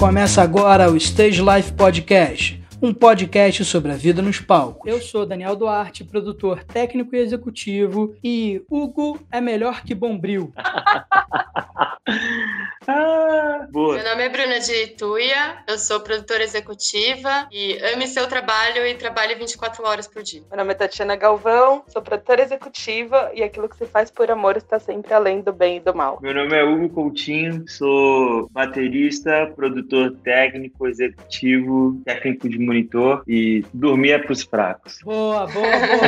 Começa agora o Stage Life Podcast um podcast sobre a vida nos palcos. Eu sou Daniel Duarte, produtor técnico e executivo, e Hugo é melhor que Bombril. ah, boa. Meu nome é Bruna de Ituia, eu sou produtora executiva e ame seu trabalho e trabalhe 24 horas por dia. Meu nome é Tatiana Galvão, sou produtora executiva e aquilo que se faz por amor está sempre além do bem e do mal. Meu nome é Hugo Coutinho, sou baterista, produtor técnico, executivo, técnico de monitor e dormir é pros fracos. Boa, boa, boa.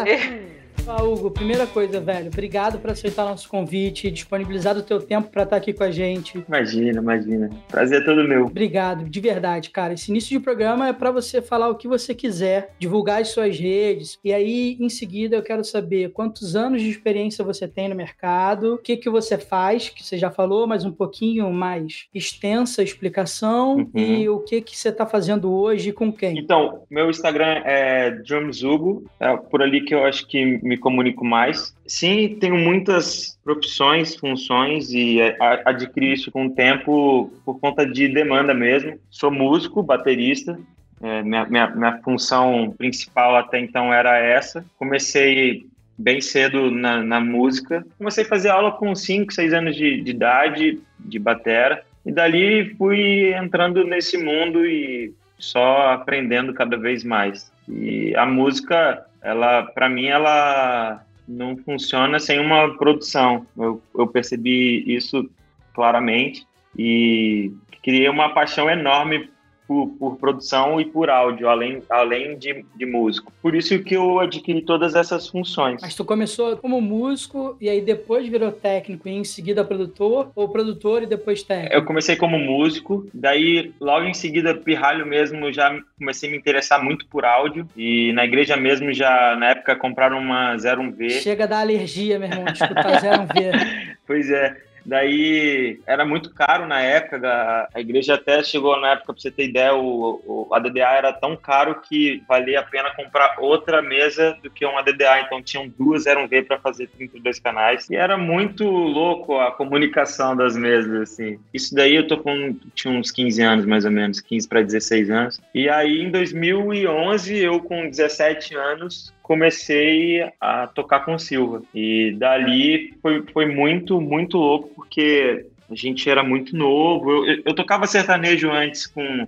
boa. Ah, Hugo, primeira coisa, velho, obrigado por aceitar nosso convite, disponibilizar o teu tempo para estar aqui com a gente. Imagina, imagina. Prazer é todo meu. Obrigado, de verdade, cara. Esse início de programa é para você falar o que você quiser, divulgar as suas redes, e aí, em seguida, eu quero saber quantos anos de experiência você tem no mercado, o que que você faz, que você já falou, mas um pouquinho mais extensa a explicação, uhum. e o que que você está fazendo hoje e com quem. Então, meu Instagram é drumshugo, é por ali que eu acho que me comunico mais. Sim, tenho muitas profissões, funções e adquiri isso com o tempo por conta de demanda mesmo. Sou músico, baterista. É, minha, minha, minha função principal até então era essa. Comecei bem cedo na, na música. Comecei a fazer aula com 5, 6 anos de, de idade, de batera. E dali fui entrando nesse mundo e só aprendendo cada vez mais. E a música ela para mim ela não funciona sem uma produção. Eu, eu percebi isso claramente e criei uma paixão enorme por, por, produção e por áudio, além, além de, de músico. Por isso que eu adquiri todas essas funções. Mas tu começou como músico e aí depois virou técnico e em seguida produtor, ou produtor e depois técnico? Eu comecei como músico, daí logo em seguida pirralho mesmo, já comecei a me interessar muito por áudio e na igreja mesmo já na época compraram uma 01V. Chega da alergia, meu irmão, escutar 01V. pois é. Daí era muito caro na época, a igreja até chegou na época, para você ter ideia, o, o, a DDA era tão caro que valia a pena comprar outra mesa do que uma DDA, então tinham duas, eram V para fazer 32 canais. E era muito louco a comunicação das mesas, assim. Isso daí eu tô com, tinha uns 15 anos mais ou menos, 15 para 16 anos. E aí em 2011, eu com 17 anos, comecei a tocar com Silva. E dali foi, foi muito, muito louco, porque a gente era muito novo. Eu, eu, eu tocava sertanejo antes com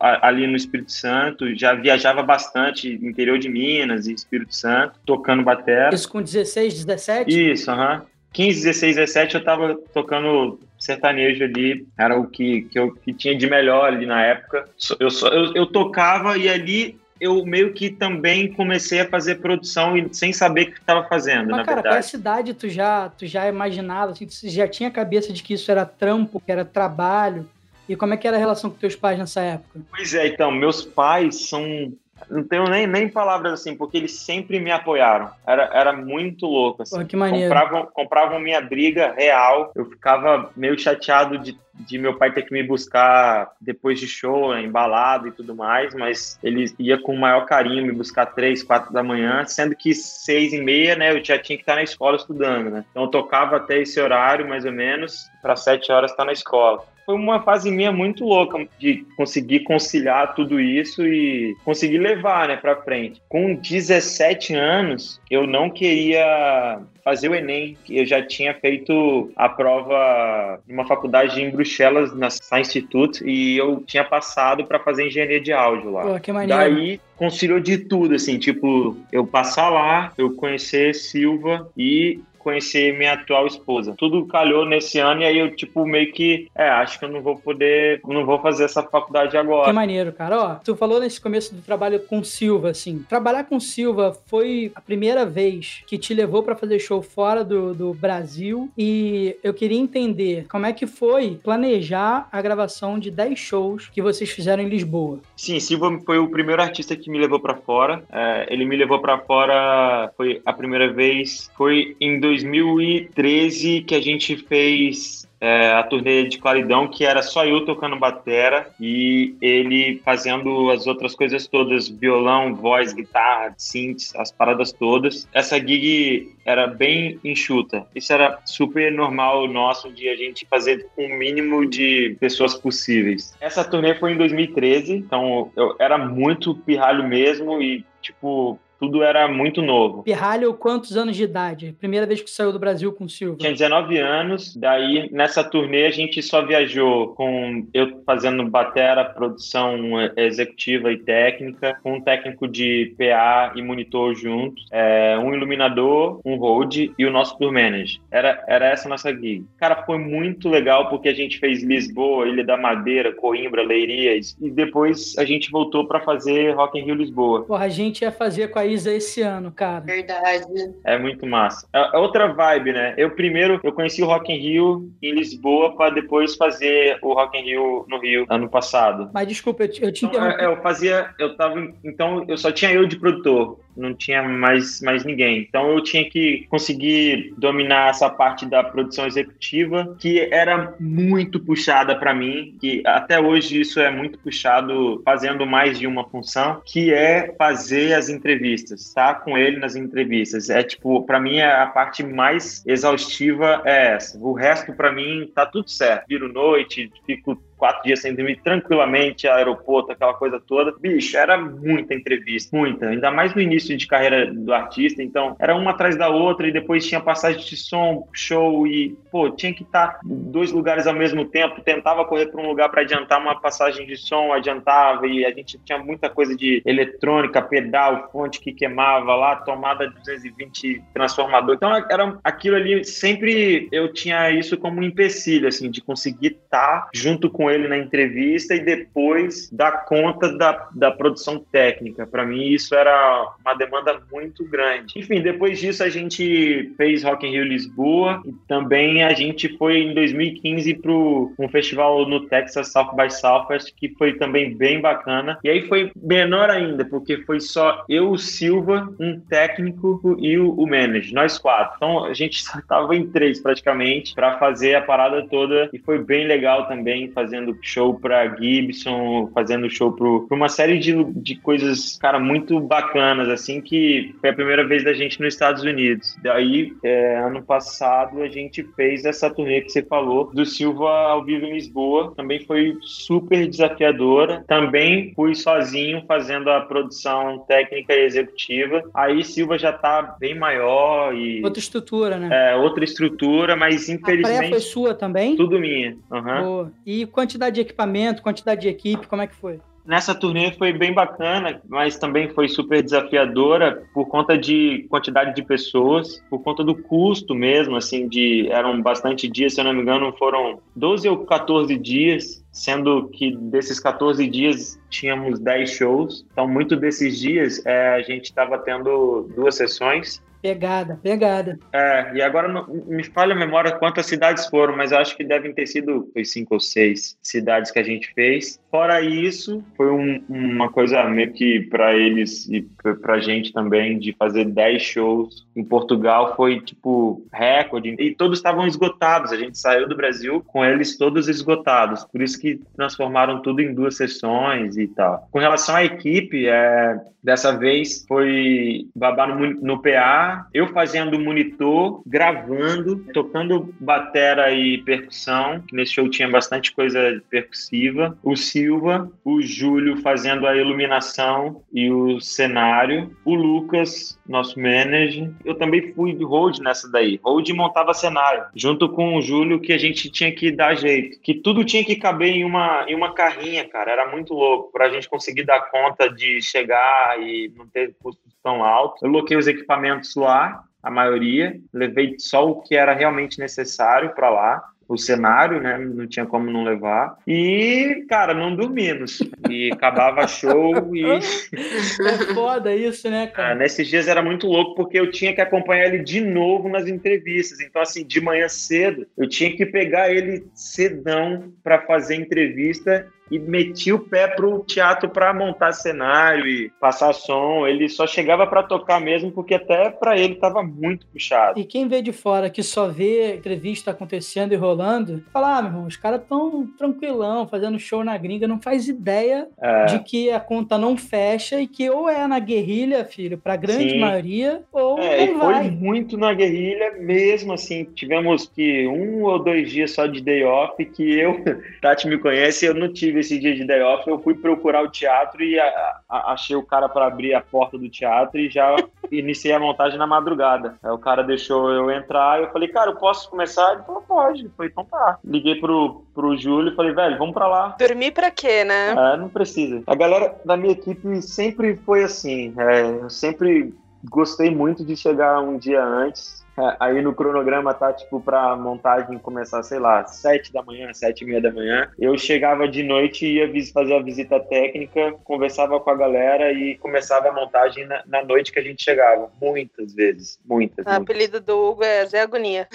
ali no Espírito Santo, já viajava bastante interior de Minas e Espírito Santo, tocando bateria. Isso com 16, 17? Isso, aham. Uhum. 15, 16, 17 eu tava tocando sertanejo ali, era o que, que eu que tinha de melhor ali na época. Eu, só, eu, eu tocava e ali eu meio que também comecei a fazer produção sem saber o que estava fazendo, Mas, na cara, verdade. qual cidade tu já, tu já imaginava, assim, tu já tinha cabeça de que isso era trampo, que era trabalho? E como é que era a relação com teus pais nessa época? Pois é, então, meus pais são não tenho nem, nem palavras assim, porque eles sempre me apoiaram. Era, era muito louco. Assim. Pô, que maneiro. Compravam, compravam minha briga real. Eu ficava meio chateado de, de meu pai ter que me buscar depois de show, embalado e tudo mais, mas ele ia com o maior carinho me buscar três, quatro da manhã, sendo que seis e meia, né, eu já tinha que estar na escola estudando, né? Então eu tocava até esse horário, mais ou menos, para sete horas estar na escola foi uma fase minha muito louca de conseguir conciliar tudo isso e conseguir levar, né, para frente. Com 17 anos, eu não queria fazer o Enem, eu já tinha feito a prova numa faculdade em Bruxelas, na Science Institute, e eu tinha passado para fazer engenharia de áudio lá. Pô, que maneiro. Daí conciliou de tudo, assim, tipo, eu passar lá, eu conhecer Silva e conhecer minha atual esposa. Tudo calhou nesse ano e aí eu, tipo, meio que, é, acho que eu não vou poder, não vou fazer essa faculdade agora. Que maneiro, cara. Ó, tu falou nesse começo do trabalho com Silva, assim. Trabalhar com Silva foi a primeira vez que te levou para fazer show fora do, do Brasil e eu queria entender como é que foi planejar a gravação de 10 shows que vocês fizeram em Lisboa. Sim, Silva foi o primeiro artista que me levou para fora. É, ele me levou para fora, foi a primeira vez, foi em 2013 que a gente fez é, a turnê de Claridão, que era só eu tocando batera e ele fazendo as outras coisas todas, violão, voz, guitarra, synths, as paradas todas. Essa gig era bem enxuta. Isso era super normal nosso de a gente fazer com o mínimo de pessoas possíveis. Essa turnê foi em 2013, então eu era muito pirralho mesmo e tipo tudo era muito novo. Pirralho, quantos anos de idade? Primeira vez que saiu do Brasil com o Silva? Tinha 19 anos, daí nessa turnê a gente só viajou com eu fazendo batera, produção executiva e técnica, com um técnico de PA e monitor juntos, é, um iluminador, um road e o nosso tour manager. Era, era essa nossa gig. Cara, foi muito legal porque a gente fez Lisboa, Ilha da Madeira, Coimbra, Leirias e depois a gente voltou para fazer Rock in Rio Lisboa. Porra, a gente ia fazer com a Isa esse ano, cara. Verdade. É muito massa. É, é outra vibe, né? Eu primeiro eu conheci o Rock in Rio em Lisboa para depois fazer o Rock in Rio no Rio ano passado. Mas desculpa, eu te, eu te então, interrompi. É, eu fazia, eu tava, então eu só tinha eu de produtor não tinha mais, mais ninguém. Então eu tinha que conseguir dominar essa parte da produção executiva, que era muito puxada para mim, que até hoje isso é muito puxado fazendo mais de uma função, que é fazer as entrevistas, tá com ele nas entrevistas. É tipo, para mim é a parte mais exaustiva é essa. O resto para mim tá tudo certo. Viro noite, fico quatro dias sem dormir tranquilamente, aeroporto, aquela coisa toda. Bicho, era muita entrevista, muita. Ainda mais no início de carreira do artista. Então, era uma atrás da outra e depois tinha passagem de som, show e, pô, tinha que estar em dois lugares ao mesmo tempo. Tentava correr para um lugar para adiantar uma passagem de som, adiantava e a gente tinha muita coisa de eletrônica, pedal, fonte que queimava lá, tomada de 220 transformador. Então, era aquilo ali, sempre eu tinha isso como um empecilho, assim, de conseguir estar junto com ele na entrevista e depois dar conta da, da produção técnica. Para mim, isso era uma demanda muito grande. Enfim, depois disso, a gente fez Rock in Rio Lisboa e também a gente foi em 2015 para um festival no Texas, South by Southwest, que foi também bem bacana. E aí foi menor ainda, porque foi só eu, o Silva, um técnico e o, o manager, nós quatro. Então a gente só estava em três praticamente para fazer a parada toda e foi bem legal também fazer fazendo show pra Gibson, fazendo show pro, pra uma série de, de coisas, cara, muito bacanas, assim, que foi a primeira vez da gente nos Estados Unidos. Daí, é, ano passado, a gente fez essa turnê que você falou, do Silva ao vivo em Lisboa. Também foi super desafiadora. Também fui sozinho fazendo a produção técnica e executiva. Aí Silva já tá bem maior e... Outra estrutura, né? É, outra estrutura, mas infelizmente... A foi sua também? Tudo minha. Uhum. Boa. E quantidade de equipamento, quantidade de equipe, como é que foi? Nessa turnê foi bem bacana, mas também foi super desafiadora por conta de quantidade de pessoas, por conta do custo mesmo, assim, de eram bastante dias, se eu não me engano, foram 12 ou 14 dias, sendo que desses 14 dias tínhamos 10 shows. Então, muito desses dias é, a gente estava tendo duas sessões Pegada, pegada. É, e agora me falha a memória quantas cidades foram, mas acho que devem ter sido foi cinco ou seis cidades que a gente fez. Fora isso, foi um, uma coisa meio que para eles e para gente também de fazer dez shows em Portugal foi tipo recorde e todos estavam esgotados. A gente saiu do Brasil com eles todos esgotados, por isso que transformaram tudo em duas sessões e tal. Com relação à equipe, é, dessa vez foi babar no, no PA eu fazendo monitor, gravando, tocando batera e percussão, nesse show tinha bastante coisa percussiva. O Silva, o Júlio fazendo a iluminação e o cenário. O Lucas, nosso manager. Eu também fui de hold nessa daí. Hold montava cenário, junto com o Júlio, que a gente tinha que dar jeito. Que tudo tinha que caber em uma, em uma carrinha, cara. Era muito louco. Pra gente conseguir dar conta de chegar e não ter custos tão altos. Eu loquei os equipamentos lá, a maioria, levei só o que era realmente necessário para lá o cenário, né? Não tinha como não levar. E, cara, não dormimos. E acabava show e. É foda isso, né, cara? É, nesses dias era muito louco porque eu tinha que acompanhar ele de novo nas entrevistas. Então, assim, de manhã cedo, eu tinha que pegar ele cedão para fazer entrevista e metia o pé pro teatro para montar cenário e passar som. Ele só chegava para tocar mesmo porque até para ele tava muito puxado. E quem vê de fora que só vê entrevista acontecendo e rolando, fala: ah, meu irmão, os caras tão tranquilão, fazendo show na gringa, não faz ideia é. de que a conta não fecha e que ou é na guerrilha, filho, pra grande Sim. maioria, ou é, não vai. Foi muito na guerrilha mesmo, assim. Tivemos que um ou dois dias só de day off que eu, Tati me conhece, eu não tive esse dia de day off, eu fui procurar o teatro e a, a, achei o cara para abrir a porta do teatro e já iniciei a montagem na madrugada. Aí o cara deixou eu entrar e eu falei, cara, eu posso começar? Ele falou, pode. Eu falei, então tá. Liguei pro, pro Júlio e falei, velho, vamos pra lá. Dormir pra quê, né? É, não precisa. A galera da minha equipe sempre foi assim. É, eu sempre gostei muito de chegar um dia antes aí no cronograma tá, tipo, pra montagem começar, sei lá, sete da manhã, sete e meia da manhã. Eu chegava de noite, ia fazer a visita técnica, conversava com a galera e começava a montagem na, na noite que a gente chegava. Muitas vezes, muitas. O apelido do Hugo é Zé Agonia.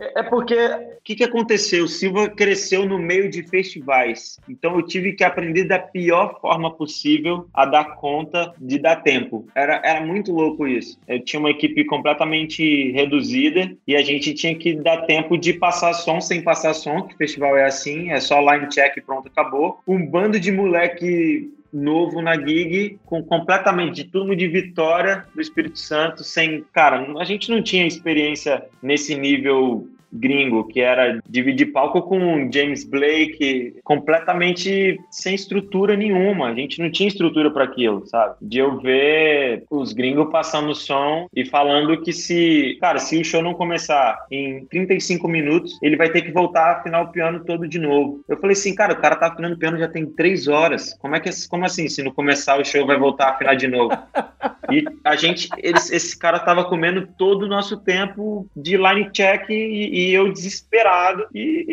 É, é porque, o que, que aconteceu? O Silva cresceu no meio de festivais. Então eu tive que aprender da pior forma possível a dar conta de dar tempo. Era, era muito louco isso. Eu tinha uma equipe completamente reduzida e a gente tinha que dar tempo de passar som sem passar som, que o festival é assim, é só line check e pronto, acabou. Um bando de moleque novo na gig, com completamente de turma de Vitória do Espírito Santo, sem, cara, a gente não tinha experiência nesse nível gringo, que era dividir palco com James Blake, completamente sem estrutura nenhuma. A gente não tinha estrutura para aquilo, sabe? De eu ver os gringos passando o som e falando que se, cara, se o show não começar em 35 minutos, ele vai ter que voltar a afinar o piano todo de novo. Eu falei assim, cara, o cara tá afinando o piano já tem três horas. Como é que como assim? Se não começar o show vai voltar a afinar de novo? E a gente, eles, esse cara tava comendo todo o nosso tempo de line check e, e eu desesperado. E,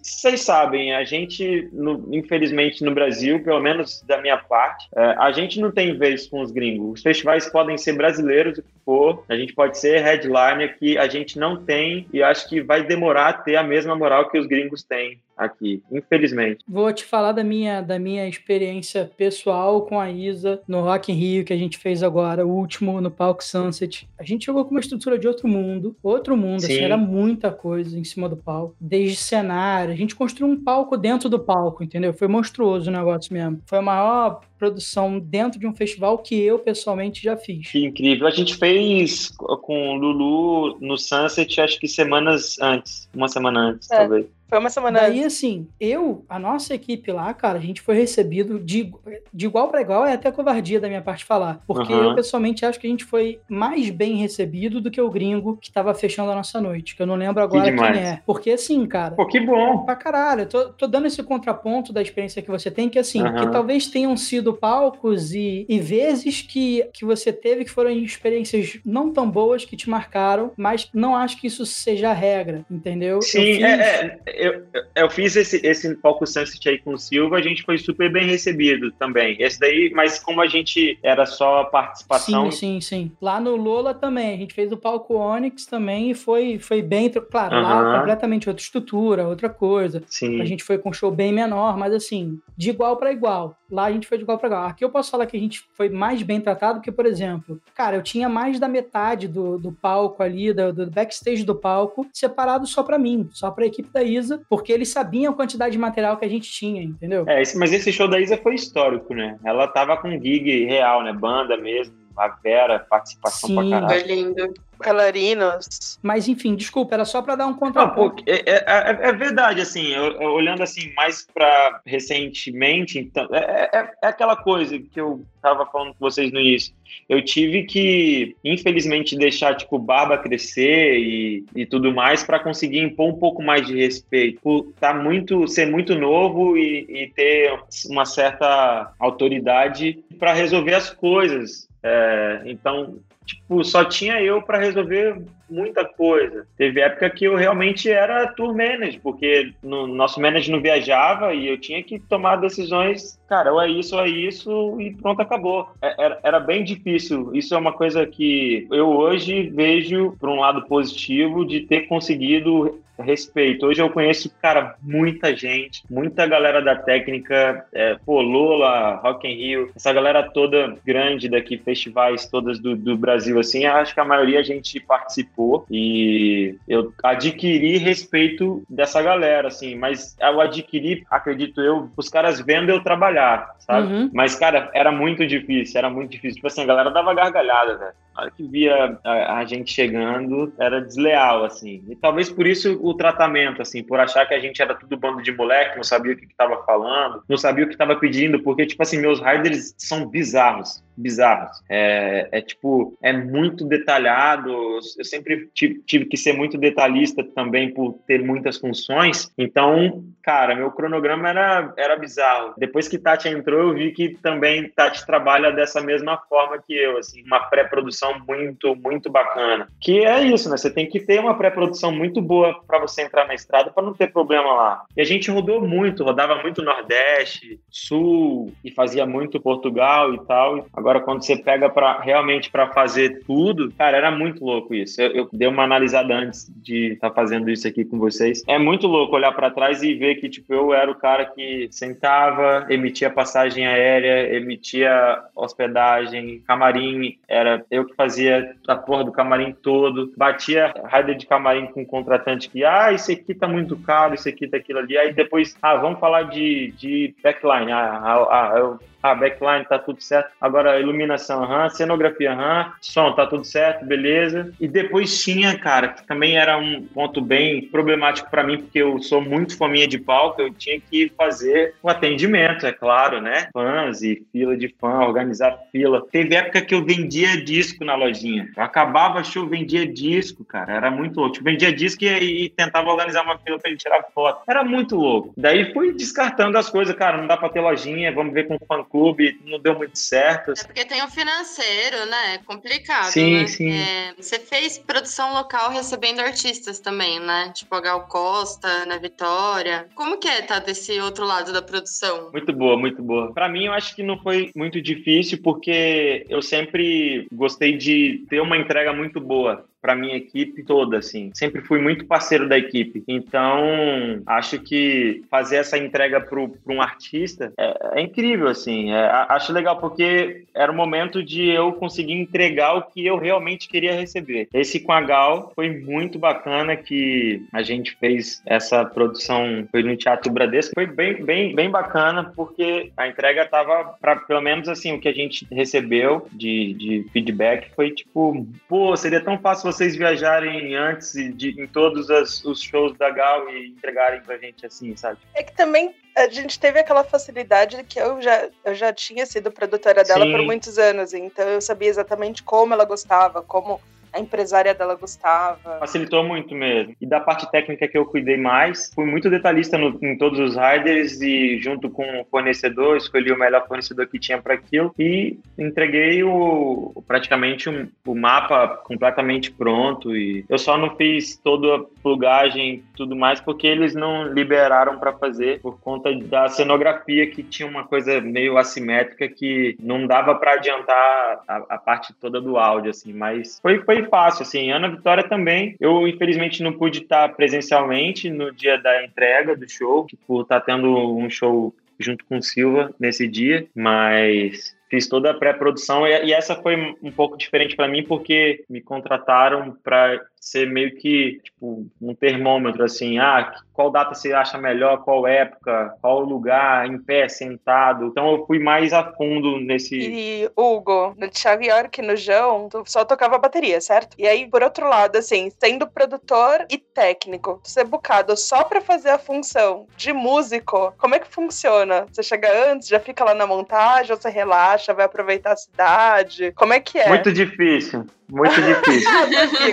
vocês sabem, a gente, no, infelizmente, no Brasil, pelo menos da minha parte, é, a gente não tem vez com os gringos. Os festivais podem ser brasileiros, o que for, a gente pode ser headliner, que a gente não tem e acho que vai demorar a ter a mesma moral que os gringos têm aqui, infelizmente. Vou te falar da minha, da minha experiência pessoal com a Isa no Rock in Rio que a gente fez agora, o último no palco Sunset. A gente jogou com uma estrutura de outro mundo, outro mundo, assim, era muita coisa em cima do palco, desde cenário, a gente construiu um palco dentro do palco, entendeu? Foi monstruoso o negócio mesmo. Foi a maior produção dentro de um festival que eu pessoalmente já fiz. Que incrível. A gente fez com o Lulu no Sunset, acho que semanas antes, uma semana antes, é. talvez. Foi uma semana Daí, assim, eu, a nossa equipe lá, cara, a gente foi recebido de, de igual para igual, é até covardia da minha parte falar. Porque uhum. eu, pessoalmente, acho que a gente foi mais bem recebido do que o gringo que tava fechando a nossa noite, que eu não lembro agora que quem é. Porque, assim, cara. Pô, que bom. Pra caralho. Eu tô, tô dando esse contraponto da experiência que você tem, que, assim, uhum. que talvez tenham sido palcos e, e vezes que, que você teve que foram experiências não tão boas que te marcaram, mas não acho que isso seja a regra, entendeu? Sim, fiz... é, é eu, eu fiz esse, esse palco Sunset aí com o Silva, a gente foi super bem recebido também. Esse daí, mas como a gente era só participação. Sim, sim, sim. Lá no Lola também, a gente fez o palco Onyx também e foi, foi bem. Claro, lá completamente outra estrutura, outra coisa. Sim. A gente foi com um show bem menor, mas assim, de igual para igual. Lá a gente foi de igual para igual. Aqui eu posso falar que a gente foi mais bem tratado, que, por exemplo, cara, eu tinha mais da metade do, do palco ali, do, do backstage do palco, separado só para mim, só pra equipe da Isa, porque eles sabiam a quantidade de material que a gente tinha, entendeu? É, mas esse show da Isa foi histórico, né? Ela tava com gig real, né? Banda mesmo, a Vera, participação Sim, pra caralho. Foi lindo. Bailarinos. Mas enfim, desculpa, era só para dar um contraponto. É, é, é, é, verdade, assim, eu, eu, olhando assim mais para recentemente, então, é, é, é, aquela coisa que eu tava falando com vocês no início. Eu tive que, infelizmente, deixar tipo barba crescer e, e tudo mais para conseguir impor um pouco mais de respeito, por tá muito ser muito novo e, e ter uma certa autoridade para resolver as coisas. É, então, tipo, só tinha eu para resolver muita coisa. Teve época que eu realmente era tour manager, porque no nosso manager não viajava e eu tinha que tomar decisões, cara, ou é isso ou é isso e pronto, acabou. É, era, era bem difícil. Isso é uma coisa que eu hoje vejo, por um lado positivo, de ter conseguido respeito. Hoje eu conheço, cara, muita gente, muita galera da técnica, é, pô, Lola, Rock in Rio, essa galera toda grande daqui, festivais todas do, do Brasil, assim, acho que a maioria a gente participou e eu adquiri respeito dessa galera, assim, mas eu adquiri, acredito eu, os caras vendo eu trabalhar, sabe? Uhum. Mas, cara, era muito difícil, era muito difícil. Tipo assim, a galera dava gargalhada, velho. Na hora que via a, a, gente chegando, era desleal, assim. E talvez por isso o tratamento, assim, por achar que a gente era tudo bando de moleque, não sabia o que, que tava falando, não sabia o que tava pedindo, porque, tipo assim, meus riders são bizarros bizarros. É, é, tipo, é muito detalhado. Eu sempre tive, que ser muito detalhista também por ter muitas funções. Então, cara, meu cronograma era, era bizarro. Depois que Tati entrou, eu vi que também Tati trabalha dessa mesma forma que eu, assim, uma pré-produção muito, muito bacana. Que é isso, né? Você tem que ter uma pré-produção muito boa para você entrar na estrada para não ter problema lá. E a gente rodou muito, rodava muito Nordeste, Sul e fazia muito Portugal e tal. Agora, quando você pega para realmente para fazer tudo, cara, era muito louco isso. Eu, eu dei uma analisada antes de estar tá fazendo isso aqui com vocês. É muito louco olhar para trás e ver que tipo eu era o cara que sentava, emitia passagem aérea, emitia hospedagem, camarim, era eu que fazia a porra do camarim todo, batia raida de camarim com o contratante que, ah, isso aqui tá muito caro, isso aqui tá aquilo ali. Aí depois, ah, vamos falar de, de backline. Ah, ah, ah eu ah, backline tá tudo certo. Agora, iluminação, aham, cenografia, aham, som, tá tudo certo, beleza. E depois tinha, cara, que também era um ponto bem problemático para mim, porque eu sou muito fominha de palco, eu tinha que fazer o atendimento, é claro, né? Fãs e fila de fã, organizar fila. Teve época que eu vendia disco na lojinha. Eu acabava show, vendia disco, cara. Era muito louco. Eu vendia disco e, e tentava organizar uma fila pra ele tirar foto. Era muito louco. Daí fui descartando as coisas, cara, não dá pra ter lojinha, vamos ver com fã clube, não deu muito certo. É porque tem o financeiro, né? É complicado. Sim, né? sim. É, você fez produção local recebendo artistas também, né? Tipo a Gal Costa, Ana Vitória. Como que é tá desse outro lado da produção? Muito boa, muito boa. Para mim, eu acho que não foi muito difícil, porque eu sempre gostei de ter uma entrega muito boa para minha equipe toda, assim. Sempre fui muito parceiro da equipe. Então, acho que fazer essa entrega para um artista é, é, incrível, assim. É, acho legal porque era o momento de eu conseguir entregar o que eu realmente queria receber. Esse com a Gal foi muito bacana que a gente fez essa produção foi no Teatro Bradesco. Foi bem, bem, bem bacana porque a entrega tava para pelo menos assim o que a gente recebeu de, de feedback foi tipo, pô, seria tão fácil vocês viajarem antes de, em todos as, os shows da Gal e entregarem pra gente assim, sabe? É que também a gente teve aquela facilidade que eu já, eu já tinha sido produtora dela Sim. por muitos anos, então eu sabia exatamente como ela gostava, como a empresária dela gostava. Facilitou muito mesmo. E da parte técnica que eu cuidei mais, fui muito detalhista no, em todos os riders e junto com o fornecedor, escolhi o melhor fornecedor que tinha para aquilo e entreguei o praticamente um, o mapa completamente pronto e eu só não fiz toda a plugagem tudo mais porque eles não liberaram para fazer por conta da cenografia que tinha uma coisa meio assimétrica que não dava para adiantar a, a, parte toda do áudio assim, mas foi foi fácil, assim. Ana Vitória também. Eu, infelizmente, não pude estar presencialmente no dia da entrega do show, por estar tendo um show junto com o Silva nesse dia, mas fiz toda a pré-produção e, essa foi um pouco diferente para mim porque me contrataram para ser meio que tipo um termômetro assim, ah, qual data você acha melhor, qual época, qual lugar, em pé, sentado. Então eu fui mais a fundo nesse. E Hugo, no Thiago York no João, tu só tocava bateria, certo? E aí, por outro lado, assim, sendo produtor e técnico, ser bucado só para fazer a função de músico, como é que funciona? Você chega antes, já fica lá na montagem, ou você relaxa, vai aproveitar a cidade? Como é que é? Muito difícil. Muito difícil.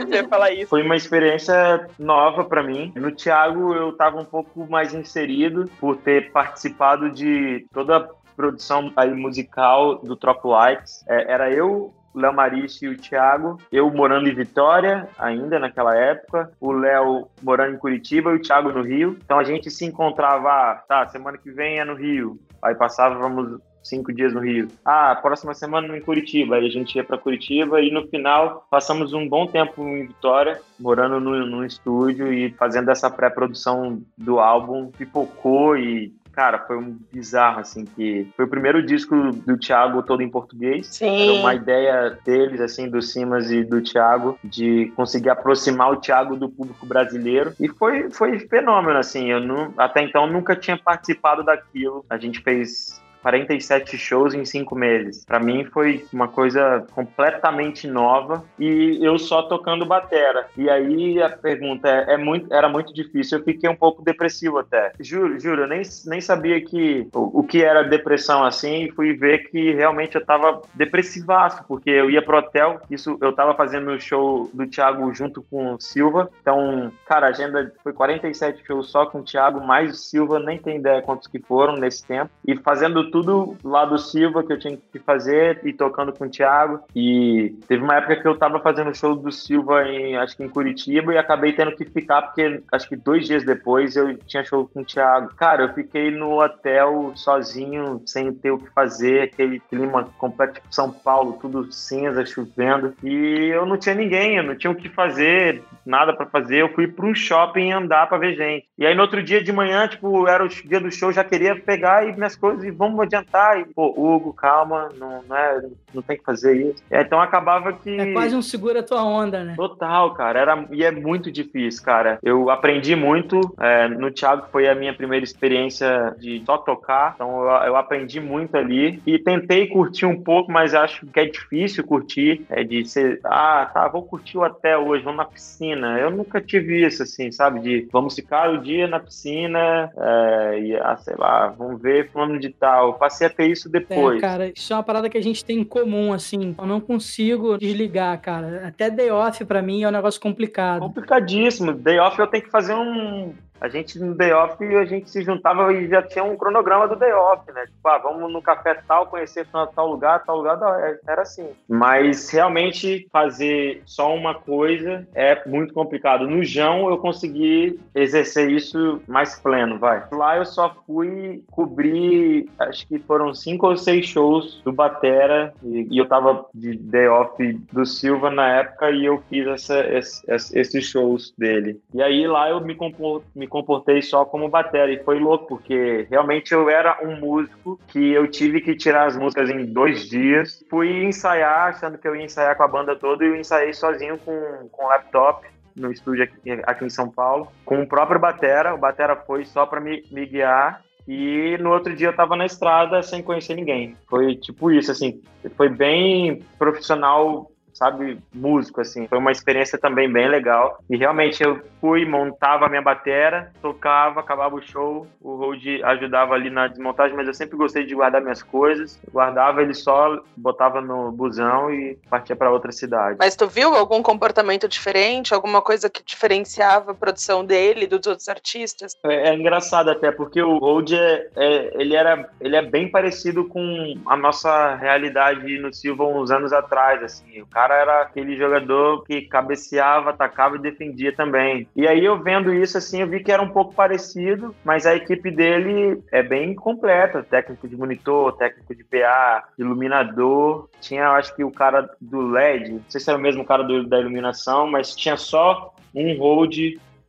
você falar isso. Foi uma experiência nova para mim. No Thiago eu estava um pouco mais inserido por ter participado de toda a produção aí musical do Trop Lights. É, era eu o Léo Marich e o Thiago. Eu morando em Vitória, ainda naquela época. O Léo morando em Curitiba e o Thiago no Rio. Então a gente se encontrava, ah, tá, semana que vem é no Rio. Aí passávamos cinco dias no Rio. Ah, próxima semana em Curitiba. Aí a gente ia para Curitiba e no final passamos um bom tempo em Vitória, morando no, no estúdio e fazendo essa pré-produção do álbum. Pipocou e cara, foi um bizarro, assim, que foi o primeiro disco do Thiago todo em português. Sim. Era uma ideia deles, assim, do Simas e do Thiago, de conseguir aproximar o Thiago do público brasileiro. E foi, foi fenômeno, assim, eu não, até então nunca tinha participado daquilo. A gente fez 47 shows em cinco meses. Para mim foi uma coisa completamente nova e eu só tocando batera. E aí a pergunta é, é muito, era muito difícil. Eu fiquei um pouco depressivo até. Juro, juro, eu nem, nem sabia que o, o que era depressão assim. E fui ver que realmente eu tava depressivaço, porque eu ia pro hotel. Isso eu tava fazendo o show do Thiago junto com o Silva. Então, cara, a agenda foi 47 shows só com o Thiago, mais o Silva, nem tem ideia quantos que foram nesse tempo. E fazendo tudo lá do Silva que eu tinha que fazer e tocando com o Thiago. E teve uma época que eu tava fazendo show do Silva em, acho que em Curitiba e acabei tendo que ficar porque acho que dois dias depois eu tinha show com o Thiago. Cara, eu fiquei no hotel sozinho, sem ter o que fazer, aquele clima completo tipo São Paulo, tudo cinza, chovendo. E eu não tinha ninguém, eu não tinha o que fazer, nada para fazer. Eu fui para um shopping andar para ver gente. E aí no outro dia de manhã, tipo, era o dia do show, já queria pegar e minhas coisas e vamos adiantar. E, pô, Hugo, calma, não, não, é, não tem que fazer isso. É, então acabava que. É quase um segura tua onda, né? Total, cara. Era, e é muito difícil, cara. Eu aprendi muito. É, no Thiago foi a minha primeira experiência de só tocar. Então eu, eu, aprendi muito ali. E tentei curtir um pouco, mas acho que é difícil curtir. É de ser, ah, tá, vou curtir o hotel hoje, vamos na piscina. Eu nunca tive isso, assim, sabe? De vamos ficar o dia na piscina é, e, ah, sei lá, vamos ver fulano de tal passei a ter isso depois. É, cara, isso é uma parada que a gente tem em comum, assim. Eu não consigo desligar, cara. Até day off pra mim é um negócio complicado. Complicadíssimo. Day off eu tenho que fazer um a gente no day off a gente se juntava e já tinha um cronograma do day off, né? Tipo, ah, vamos no café tal, conhecer tal lugar, tal lugar, é, era assim. Mas realmente fazer só uma coisa é muito complicado. No Jão eu consegui exercer isso mais pleno, vai. Lá eu só fui cobrir, acho que foram cinco ou seis shows do Batera e, e eu tava de day off do Silva na época e eu fiz essa, esses shows dele. E aí lá eu me, compor, me comportei só como batera. E foi louco, porque realmente eu era um músico que eu tive que tirar as músicas em dois dias. Fui ensaiar, achando que eu ia ensaiar com a banda toda, e eu ensaiei sozinho com, com laptop no estúdio aqui, aqui em São Paulo, com o próprio Batera. O Batera foi só para me, me guiar. E no outro dia eu tava na estrada sem conhecer ninguém. Foi tipo isso, assim. Foi bem profissional sabe, músico, assim. Foi uma experiência também bem legal. E realmente eu fui, montava a minha batera, tocava, acabava o show, o Road ajudava ali na desmontagem, mas eu sempre gostei de guardar minhas coisas. Guardava ele só, botava no busão e partia para outra cidade. Mas tu viu algum comportamento diferente, alguma coisa que diferenciava a produção dele dos outros artistas? É, é engraçado até, porque o Road é, é, ele era, ele é bem parecido com a nossa realidade no Silva uns anos atrás, assim. O cara cara era aquele jogador que cabeceava, atacava e defendia também. E aí eu vendo isso assim, eu vi que era um pouco parecido, mas a equipe dele é bem completa, técnico de monitor, técnico de PA, iluminador. Tinha, acho que o cara do LED, não sei se era o mesmo cara do, da iluminação, mas tinha só um hold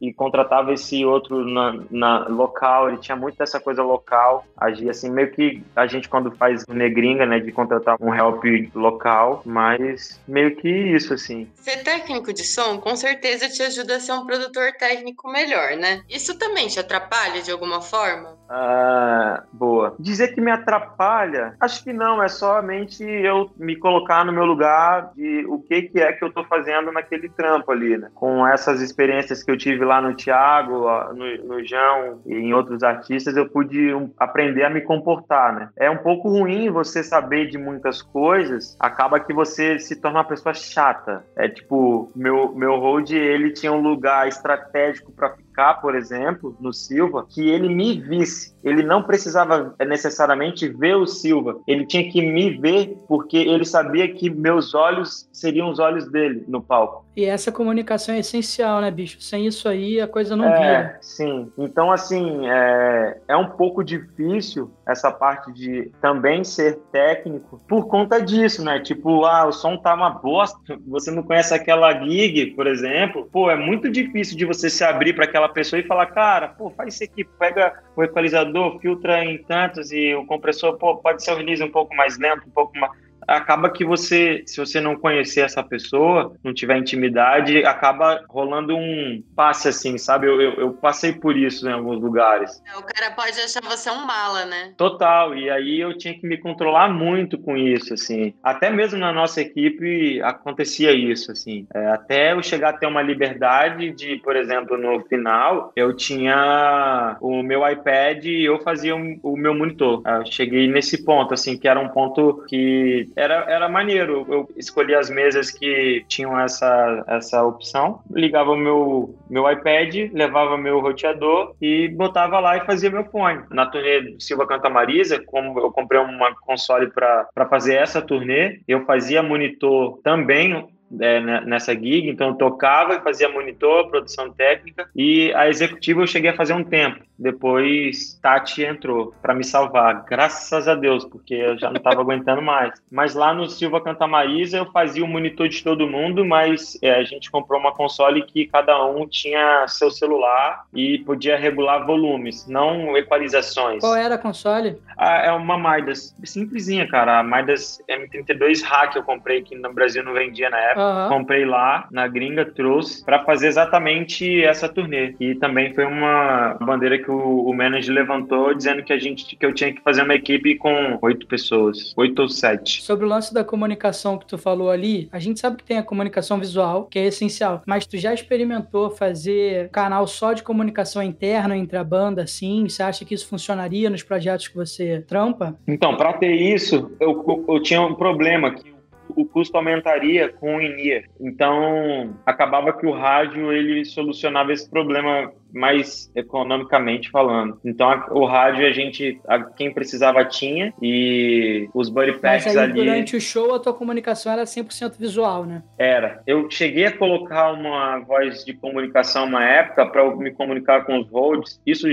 e contratava esse outro na, na, local, ele tinha muito dessa coisa local, agia assim, meio que a gente quando faz negringa, né, de contratar um help local, mas meio que isso, assim. Ser técnico de som, com certeza te ajuda a ser um produtor técnico melhor, né? Isso também te atrapalha de alguma forma? Ah, boa. Dizer que me atrapalha, acho que não, é somente eu me colocar no meu lugar de o que que é que eu tô fazendo naquele trampo ali, né? Com essas experiências que eu tive lá lá no Thiago, no, no João e em outros artistas, eu pude aprender a me comportar, né? É um pouco ruim você saber de muitas coisas, acaba que você se torna uma pessoa chata. É tipo, meu, meu hold, ele tinha um lugar estratégico para ficar ficar, por exemplo, no Silva, que ele me visse. Ele não precisava necessariamente ver o Silva, ele tinha que me ver porque ele sabia que meus olhos seriam os olhos dele no palco. E essa comunicação é essencial, né, bicho? Sem isso aí a coisa não é, vira. Sim. Então, assim, é, é um pouco difícil essa parte de também ser técnico por conta disso, né? Tipo, ah, o som tá uma bosta, você não conhece aquela gig, por exemplo. Pô, é muito difícil de você se abrir para aquela pessoa e falar, cara, pô, faz isso aqui, pega o equalizador, filtra em tantos e o compressor, pô, pode ser o release um pouco mais lento, um pouco mais acaba que você, se você não conhecer essa pessoa, não tiver intimidade, acaba rolando um passe assim, sabe? Eu, eu, eu, passei por isso em alguns lugares. É, o cara pode achar você um mala, né? Total, e aí eu tinha que me controlar muito com isso, assim. Até mesmo na nossa equipe acontecia isso, assim. É, até eu chegar a ter uma liberdade de, por exemplo, no final, eu tinha o meu iPad e eu fazia um, o meu monitor. Eu cheguei nesse ponto, assim, que era um ponto que era, era maneiro. Eu escolhi as mesas que tinham essa, essa opção, ligava meu, meu iPad, levava meu roteador e botava lá e fazia meu fone. Na turnê Silva Canta Marisa, como eu comprei uma console para fazer essa turnê, eu fazia monitor também é, nessa gig, então eu tocava e fazia monitor, produção técnica, e a executiva eu cheguei a fazer um tempo. Depois Tati entrou para me salvar, graças a Deus, porque eu já não estava aguentando mais. Mas lá no Silva Canta Marisa eu fazia o monitor de todo mundo, mas é, a gente comprou uma console que cada um tinha seu celular e podia regular volumes, não equalizações. Qual era a console? Ah, é uma Midas, simplesinha, cara. A Midas M32 Hack eu comprei, que no Brasil não vendia na época. Uhum. Comprei lá na gringa, trouxe para fazer exatamente essa turnê. E também foi uma bandeira que o, o manager levantou dizendo que a gente que eu tinha que fazer uma equipe com oito pessoas, oito ou sete. Sobre o lance da comunicação que tu falou ali, a gente sabe que tem a comunicação visual, que é essencial, mas tu já experimentou fazer canal só de comunicação interna entre a banda, assim? Você acha que isso funcionaria nos projetos que você trampa? Então, para ter isso, eu, eu tinha um problema que o custo aumentaria com o INIA. Então, acabava que o rádio ele solucionava esse problema mais economicamente falando. Então a, o rádio a gente, a, quem precisava tinha e os buddy packs Mas aí, ali... durante o show a tua comunicação era 100% visual, né? Era. Eu cheguei a colocar uma voz de comunicação uma época para me comunicar com os holds, isso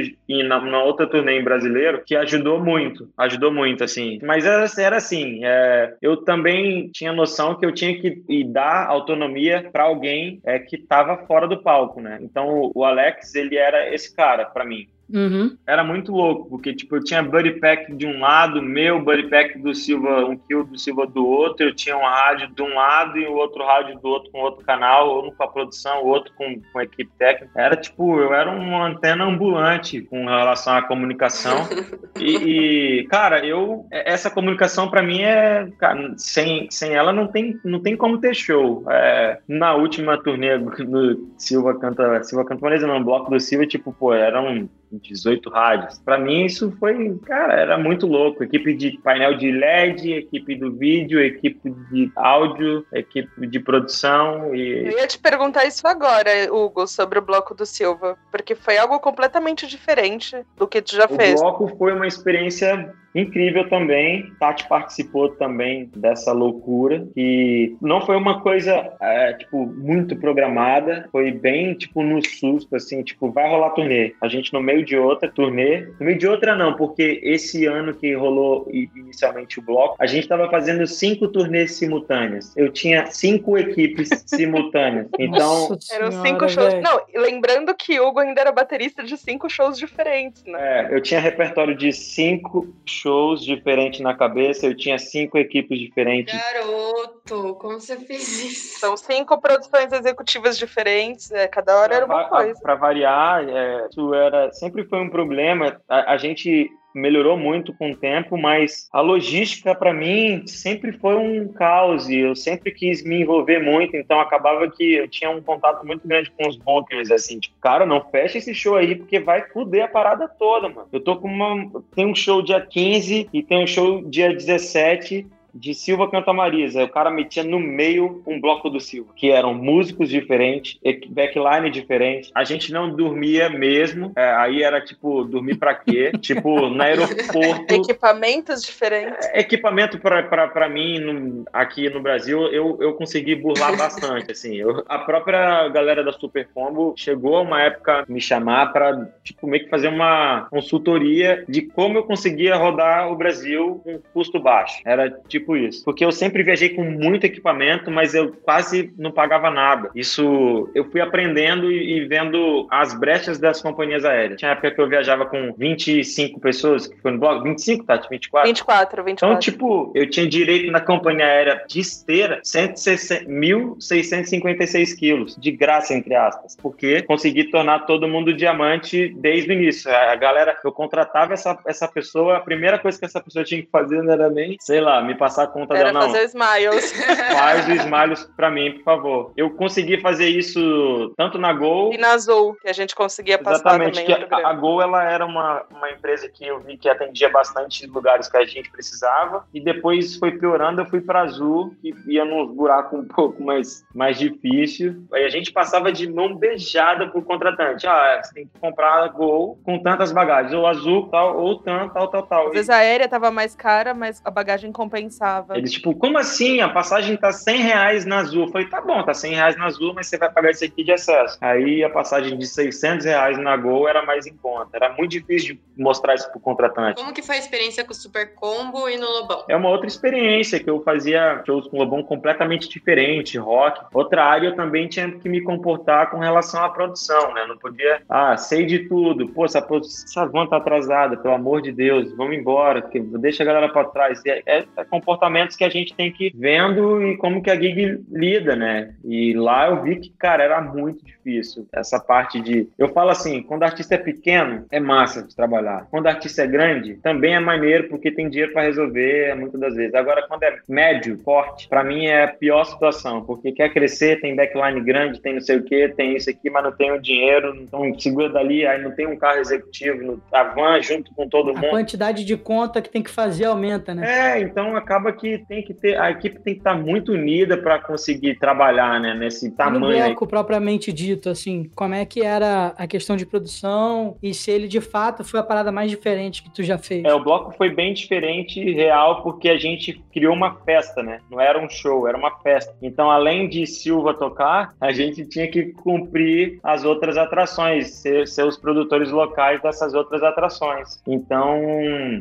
na, na outra turnê em brasileiro, que ajudou muito, ajudou muito, assim. Mas era, era assim, é, eu também tinha noção que eu tinha que dar autonomia para alguém é, que estava fora do palco, né? Então o Alex, ele ele era esse cara para mim. Uhum. Era muito louco, porque tipo, eu tinha buddy pack de um lado, meu buddy pack do Silva, um kill do Silva do outro, eu tinha um rádio de um lado e o outro rádio do outro com outro canal, um com a produção, o outro com, com a equipe técnica. Era tipo, eu era uma antena ambulante com relação à comunicação. e, e, cara, eu essa comunicação para mim é, cara, sem, sem ela não tem, não tem como ter show. É, na última turnê do Silva canta, Silva canta, não, bloco do Silva, tipo, pô, era um 18 rádios. Para mim, isso foi, cara, era muito louco. Equipe de painel de LED, equipe do vídeo, equipe de áudio, equipe de produção. E... Eu ia te perguntar isso agora, Hugo, sobre o Bloco do Silva, porque foi algo completamente diferente do que tu já o fez. O Bloco foi uma experiência incrível também. Tati participou também dessa loucura que não foi uma coisa é, tipo muito programada, foi bem tipo no susto assim, tipo vai rolar turnê. A gente no meio de outra turnê, no meio de outra não, porque esse ano que rolou inicialmente o bloco, a gente estava fazendo cinco turnês simultâneas. Eu tinha cinco equipes simultâneas. Então Nossa eram cinco shows. Não, lembrando que Hugo ainda era baterista de cinco shows diferentes, né? É, eu tinha repertório de cinco shows diferentes na cabeça, eu tinha cinco equipes diferentes. Garoto, como você fez isso? São cinco produções executivas diferentes, é, cada hora pra era uma coisa. Para variar, é, isso era sempre foi um problema. a, a gente melhorou muito com o tempo, mas a logística para mim sempre foi um caos e eu sempre quis me envolver muito, então acabava que eu tinha um contato muito grande com os bookers, assim, tipo, cara, não fecha esse show aí porque vai fuder a parada toda, mano. Eu tô com uma tem um show dia 15 e tem um show dia 17 de Silva Canta Marisa. O cara metia no meio um bloco do Silva, que eram músicos diferentes, backline diferente. A gente não dormia mesmo. É, aí era tipo, dormir pra quê? tipo, no aeroporto. Equipamentos diferentes. É, equipamento pra, pra, pra mim, no, aqui no Brasil, eu, eu consegui burlar bastante. assim, eu, a própria galera da Super Combo chegou a uma época me chamar pra, tipo, meio que fazer uma consultoria de como eu conseguia rodar o Brasil com custo baixo. Era tipo isso. Porque eu sempre viajei com muito equipamento, mas eu quase não pagava nada. Isso eu fui aprendendo e, e vendo as brechas das companhias aéreas. Tinha época que eu viajava com 25 pessoas, que foi no blog, 25, Tati? 24? 24, 24. Então, tipo, eu tinha direito na companhia aérea de esteira 1.656 quilos, de graça, entre aspas, porque consegui tornar todo mundo diamante desde o início. A galera, eu contratava essa, essa pessoa, a primeira coisa que essa pessoa tinha que fazer não era nem, sei lá, me passar a conta era dela, não. fazer smiles. Faz o smiles pra mim, por favor. Eu consegui fazer isso tanto na Gol... E na Azul, que a gente conseguia passar Exatamente, também. que a, a Gol, ela era uma, uma empresa que eu vi que atendia bastante lugares que a gente precisava, e depois foi piorando, eu fui pra Azul, que ia nos buracos um pouco mais, mais difícil. Aí a gente passava de mão beijada pro contratante. Ah, você tem que comprar a Gol com tantas bagagens, ou Azul, tal, ou tanto, tal, tal, tal. Às vezes a aérea tava mais cara, mas a bagagem compensava. Eles, tipo, como assim? A passagem tá 100 reais na Azul. Eu falei, tá bom, tá 100 reais na Azul, mas você vai pagar isso aqui de acesso. Aí a passagem de 600 reais na Gol era mais em conta. Era muito difícil de mostrar isso pro contratante. Como que foi a experiência com o Super Combo e no Lobão? É uma outra experiência que eu fazia shows com o Lobão completamente diferente, rock. Outra área eu também tinha que me comportar com relação à produção, né? Não podia, ah, sei de tudo. Pô, essa, essa van tá atrasada, pelo amor de Deus, vamos embora, que deixa a galera para trás. É, é, é, comportamentos que a gente tem que ir vendo e como que a gig lida, né? E lá eu vi que, cara, era muito difícil essa parte de. Eu falo assim, quando o artista é pequeno, é massa de trabalhar. Quando o artista é grande, também é maneiro porque tem dinheiro para resolver muitas das vezes. Agora, quando é médio, forte, para mim é a pior situação, porque quer crescer, tem backline grande, tem não sei o que, tem isso aqui, mas não tem o dinheiro, então segura dali, aí não tem um carro executivo, a van junto com todo mundo. A quantidade de conta que tem que fazer aumenta, né? É, então acaba que tem que ter, a equipe tem que estar muito unida para conseguir trabalhar, né, nesse tamanho. No bloco aí. propriamente dito, assim, como é que era a questão de produção e se ele de fato foi a parada mais diferente que tu já fez? É, o bloco foi bem diferente real porque a gente criou uma festa, né? Não era um show, era uma festa. Então, além de Silva tocar, a gente tinha que cumprir as outras atrações, ser, ser os produtores locais dessas outras atrações. Então,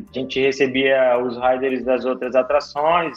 a gente recebia os riders das outras atrações,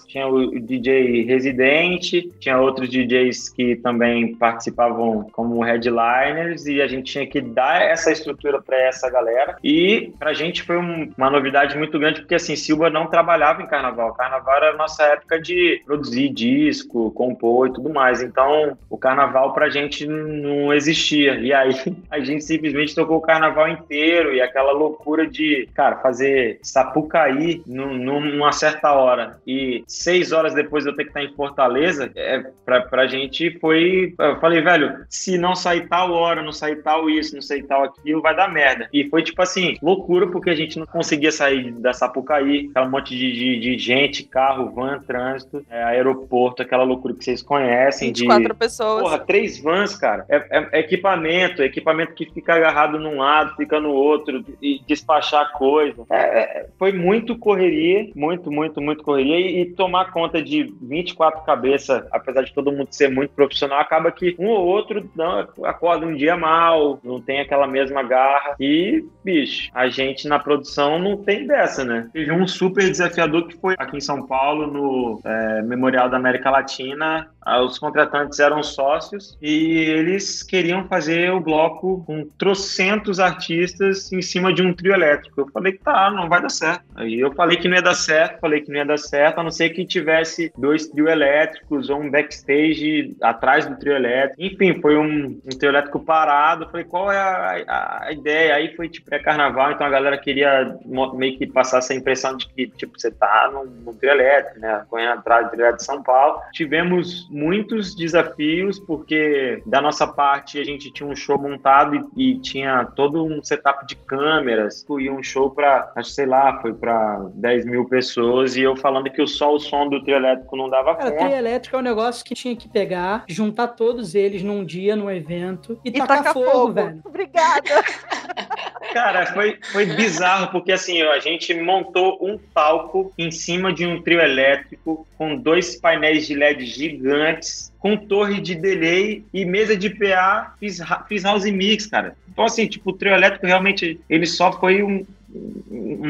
tinha o DJ residente, tinha outros DJs que também participavam como headliners e a gente tinha que dar essa estrutura para essa galera. E pra gente foi um, uma novidade muito grande porque assim, Silva não trabalhava em carnaval. Carnaval era a nossa época de produzir disco, compor e tudo mais. Então, o carnaval pra gente não existia. E aí a gente simplesmente tocou o carnaval inteiro e aquela loucura de, cara, fazer Sapucaí numa certa hora e seis horas depois eu ter que estar em Fortaleza, é, pra, pra gente foi. Eu falei, velho, se não sair tal hora, não sair tal isso, não sair tal aquilo, vai dar merda. E foi tipo assim, loucura, porque a gente não conseguia sair da Sapucaí, aquela monte de, de, de gente, carro, van, trânsito, é, aeroporto, aquela loucura que vocês conhecem. 24 de, pessoas. Porra, três vans, cara. É, é, é equipamento, é equipamento que fica agarrado num lado, fica no outro, e despachar coisa. É foi muito correria, muito, muito, muito correria, e, e, tomar conta de 24 cabeças, apesar de todo mundo ser muito profissional, acaba que um ou outro não, acorda um dia mal, não tem aquela mesma garra, e, bicho, a gente na produção não tem dessa, né? Teve um super desafiador que foi aqui em São Paulo, no é, Memorial da América Latina, os contratantes eram sócios e eles queriam fazer o bloco com trocentos artistas em cima de um trio elétrico. Eu falei que tá, não vai dar certo. Aí eu falei que não ia dar certo, falei que não ia dar certo, a não ser que tivesse dois trio elétricos ou um backstage atrás do trio elétrico. Enfim, foi um, um trio elétrico parado. Falei, qual é a, a, a ideia? Aí foi tipo pré-carnaval, então a galera queria meio que passar essa impressão de que tipo, você tá num trio elétrico, né? Correndo atrás do trio elétrico de São Paulo. Tivemos muitos desafios, porque da nossa parte a gente tinha um show montado e, e tinha todo um setup de câmeras, e um show para, sei lá, foi para 10 mil pessoas, e eu falando porque só o som do trio elétrico não dava Cara, conta. trio elétrico é um negócio que tinha que pegar, juntar todos eles num dia, num evento e, E tacar taca fogo, fogo. velho. Obrigada. Cara, foi, foi bizarro, porque assim, a gente montou um palco em cima de um trio elétrico com dois painéis de LED gigantes, com torre de delay e mesa de PA, fiz, fiz house mix, cara. Então, assim, tipo, o trio elétrico realmente, ele só foi um.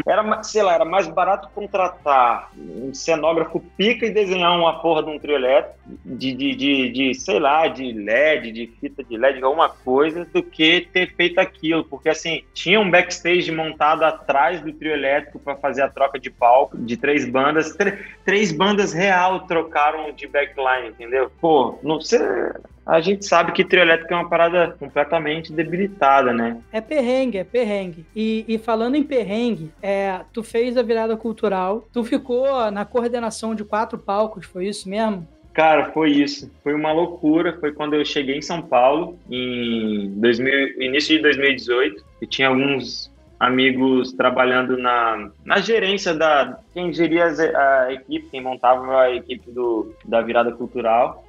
Era, sei lá, era mais barato contratar um cenógrafo pica e desenhar uma porra de um trio elétrico, de, de, de, de, sei lá, de LED, de fita de LED, alguma coisa, do que ter feito aquilo. Porque, assim, tinha um backstage montado atrás do trio elétrico para fazer a troca de palco de três bandas. Tr- três bandas real trocaram de backline, entendeu? Pô, não sei. A gente sabe que trio elétrico é uma parada completamente debilitada, né? É perrengue, é perrengue. E, e falando em perrengue, é, tu fez a virada cultural, tu ficou na coordenação de quatro palcos, foi isso mesmo? Cara, foi isso. Foi uma loucura. Foi quando eu cheguei em São Paulo, em 2000, início de 2018. E tinha alguns amigos trabalhando na, na gerência da. Quem geria a equipe, quem montava a equipe do, da virada cultural.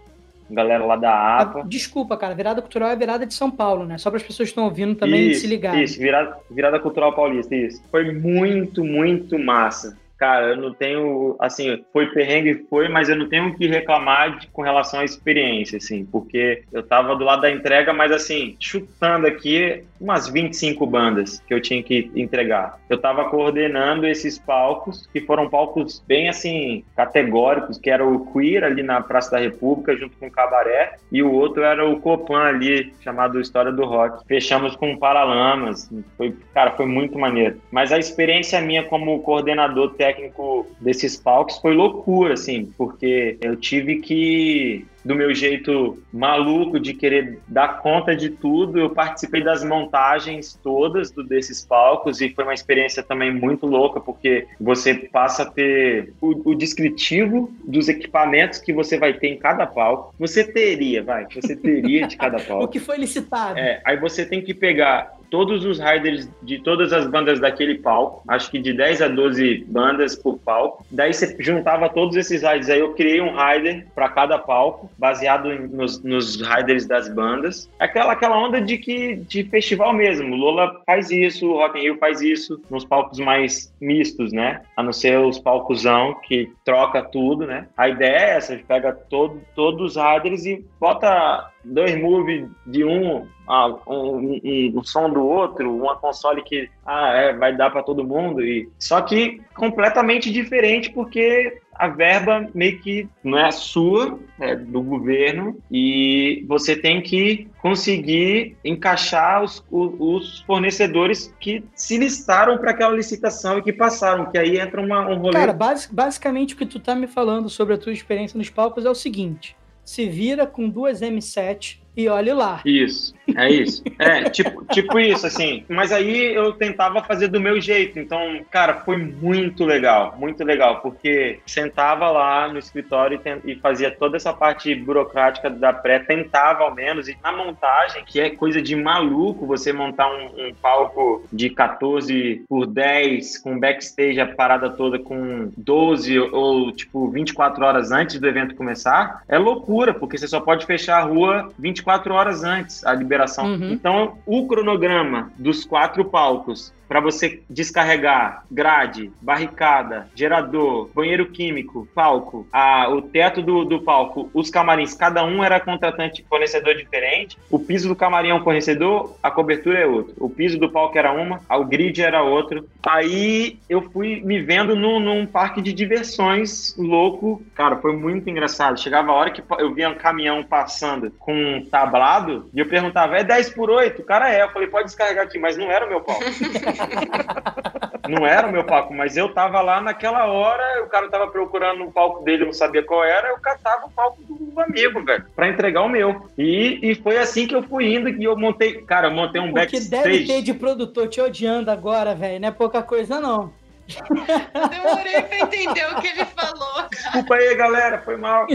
Galera lá da Ah, APA. Desculpa, cara, virada cultural é virada de São Paulo, né? Só para as pessoas que estão ouvindo também isso, se ligarem. Isso, virada, virada cultural paulista, isso. Foi muito, muito massa. Cara, eu não tenho, assim, foi perrengue, foi, mas eu não tenho o que reclamar de, com relação à experiência, assim, porque eu tava do lado da entrega, mas assim, chutando aqui umas 25 bandas que eu tinha que entregar. Eu tava coordenando esses palcos, que foram palcos bem, assim, categóricos, que era o Queer ali na Praça da República, junto com o Cabaré, e o outro era o Copan ali, chamado História do Rock. Fechamos com Paralamas, foi, cara, foi muito maneiro. Mas a experiência minha como coordenador técnico desses palcos foi loucura, assim, porque eu tive que do meu jeito maluco de querer dar conta de tudo, eu participei das montagens todas do, desses palcos e foi uma experiência também muito louca, porque você passa a ter o, o descritivo dos equipamentos que você vai ter em cada palco. Você teria, vai, você teria de cada O palco. que foi licitado? É, aí você tem que pegar todos os riders de todas as bandas daquele palco, acho que de 10 a 12 bandas por palco. Daí você juntava todos esses riders. Aí eu criei um rider para cada palco, baseado nos, nos riders das bandas. Aquela, aquela onda de que de festival mesmo. Lola faz isso, Rock in Rio faz isso, nos palcos mais mistos, né? A não ser os palcosão que troca tudo, né? A ideia é essa, pega todo, todos os riders e bota dois moves de um, ah, um, um, um som do outro, uma console que ah, é, vai dar para todo mundo e só que completamente diferente porque a verba meio que não é sua, é do governo e você tem que conseguir encaixar os, os, fornecedores que se listaram para aquela licitação e que passaram, que aí entra uma, um rolê. Cara, basi- basicamente o que tu tá me falando sobre a tua experiência nos palcos é o seguinte: se vira com duas M7 e olhe lá. Isso, é isso. É, tipo, tipo isso, assim. Mas aí eu tentava fazer do meu jeito. Então, cara, foi muito legal, muito legal, porque sentava lá no escritório e, e fazia toda essa parte burocrática da pré, tentava ao menos, e na montagem, que é coisa de maluco, você montar um, um palco de 14 por 10, com backstage a parada toda com 12 ou, tipo, 24 horas antes do evento começar, é loucura, porque você só pode fechar a rua 24 horas antes a liberação. Uhum. Então, o cronograma dos quatro palcos para você descarregar grade, barricada, gerador, banheiro químico, palco, a, o teto do, do palco, os camarins, cada um era contratante fornecedor diferente. O piso do camarim é um fornecedor, a cobertura é outro. O piso do palco era uma, o grid era outro. Aí eu fui me vendo num, num parque de diversões louco. Cara, foi muito engraçado. Chegava a hora que eu via um caminhão passando com um tablado e eu perguntava, é 10 por 8? O cara é. Eu falei, pode descarregar aqui, mas não era o meu palco. Não era o meu palco, mas eu tava lá naquela hora, o cara tava procurando o palco dele, não sabia qual era, eu catava o palco do amigo, velho, pra entregar o meu. E, e foi assim que eu fui indo, que eu montei, cara, eu montei um O que deve ter backstage. de produtor te odiando agora, velho, não é pouca coisa, não. Demorei pra entender o que ele falou. Desculpa aí, galera, foi mal.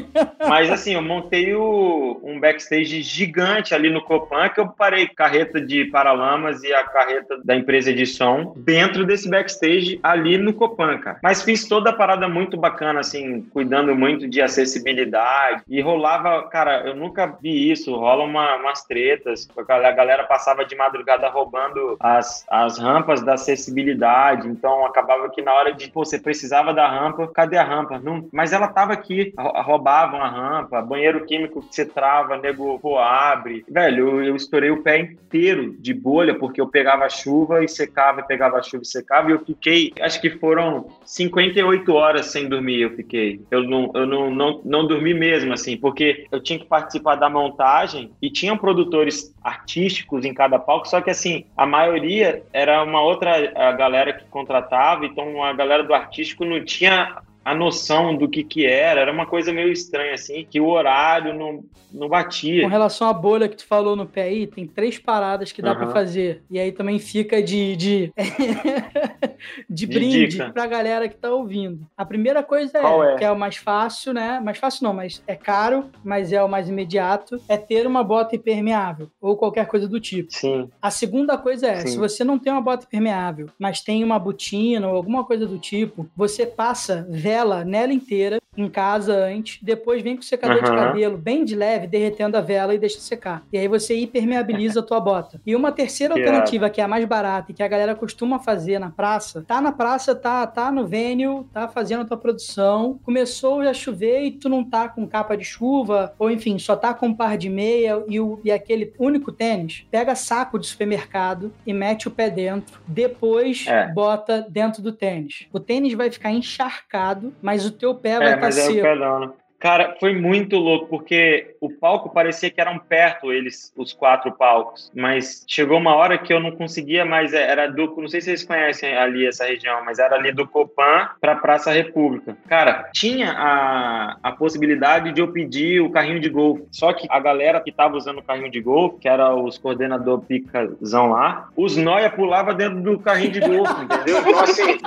Mas assim, eu montei o, um backstage gigante ali no Copan, que eu parei carreta de Paralamas e a carreta da empresa de som dentro desse backstage ali no Copan, cara. Mas fiz toda a parada muito bacana, assim, cuidando muito de acessibilidade. E rolava, cara, eu nunca vi isso. Rola uma, umas tretas. A galera passava de madrugada roubando as, as rampas da acessibilidade. Então acabava que na hora de, pô, você precisava da rampa, cadê a rampa? Não, mas ela tava aqui. Roubavam a rampa, banheiro químico que você trava, nego, pô, abre. Velho, eu, eu estourei o pé inteiro de bolha porque eu pegava chuva e secava, pegava chuva e secava. E eu fiquei, acho que foram 58 horas sem dormir. Eu fiquei. Eu não, eu não, não, não dormi mesmo, assim, porque eu tinha que participar da montagem e tinham produtores artísticos em cada palco, só que assim, a maioria era uma outra galera que contratava, então a galera do artístico não tinha a noção do que que era, era uma coisa meio estranha, assim, que o horário não, não batia. Com relação à bolha que tu falou no pé aí, tem três paradas que dá uhum. para fazer. E aí também fica de, de, de brinde para pra galera que tá ouvindo. A primeira coisa é, é, que é o mais fácil, né? Mais fácil não, mas é caro, mas é o mais imediato, é ter uma bota impermeável ou qualquer coisa do tipo. Sim. A segunda coisa é, Sim. se você não tem uma bota impermeável, mas tem uma botina ou alguma coisa do tipo, você passa vela vela nela inteira em casa antes, depois vem com o secador uhum. de cabelo bem de leve, derretendo a vela e deixa secar. E aí você impermeabiliza a tua bota. E uma terceira alternativa, que é a mais barata e que a galera costuma fazer na praça, tá na praça, tá, tá no venue, tá fazendo a tua produção, começou a chover e tu não tá com capa de chuva, ou enfim, só tá com um par de meia e, o, e aquele único tênis, pega saco de supermercado e mete o pé dentro, depois é. bota dentro do tênis. O tênis vai ficar encharcado, mas o teu pé é, vai estar tá seco. É o né? Cara, foi muito louco, porque o palco parecia que eram perto eles, os quatro palcos. Mas chegou uma hora que eu não conseguia mais. É, era do. Não sei se vocês conhecem ali essa região, mas era ali do Copan pra Praça República. Cara, tinha a, a possibilidade de eu pedir o carrinho de golfe. Só que a galera que tava usando o carrinho de golfe, que era os coordenador picazão lá, os noia pulava dentro do carrinho de golfe, entendeu? Então, assim,